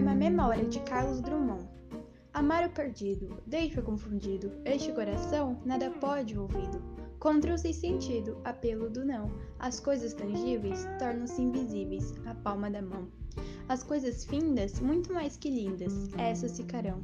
poema Memória de Carlos Drummond. Amar o perdido, deixa confundido, este coração nada pode ouvido. Contra o sem sentido, apelo do não, as coisas tangíveis tornam-se invisíveis, a palma da mão. As coisas findas, muito mais que lindas, essas ficarão.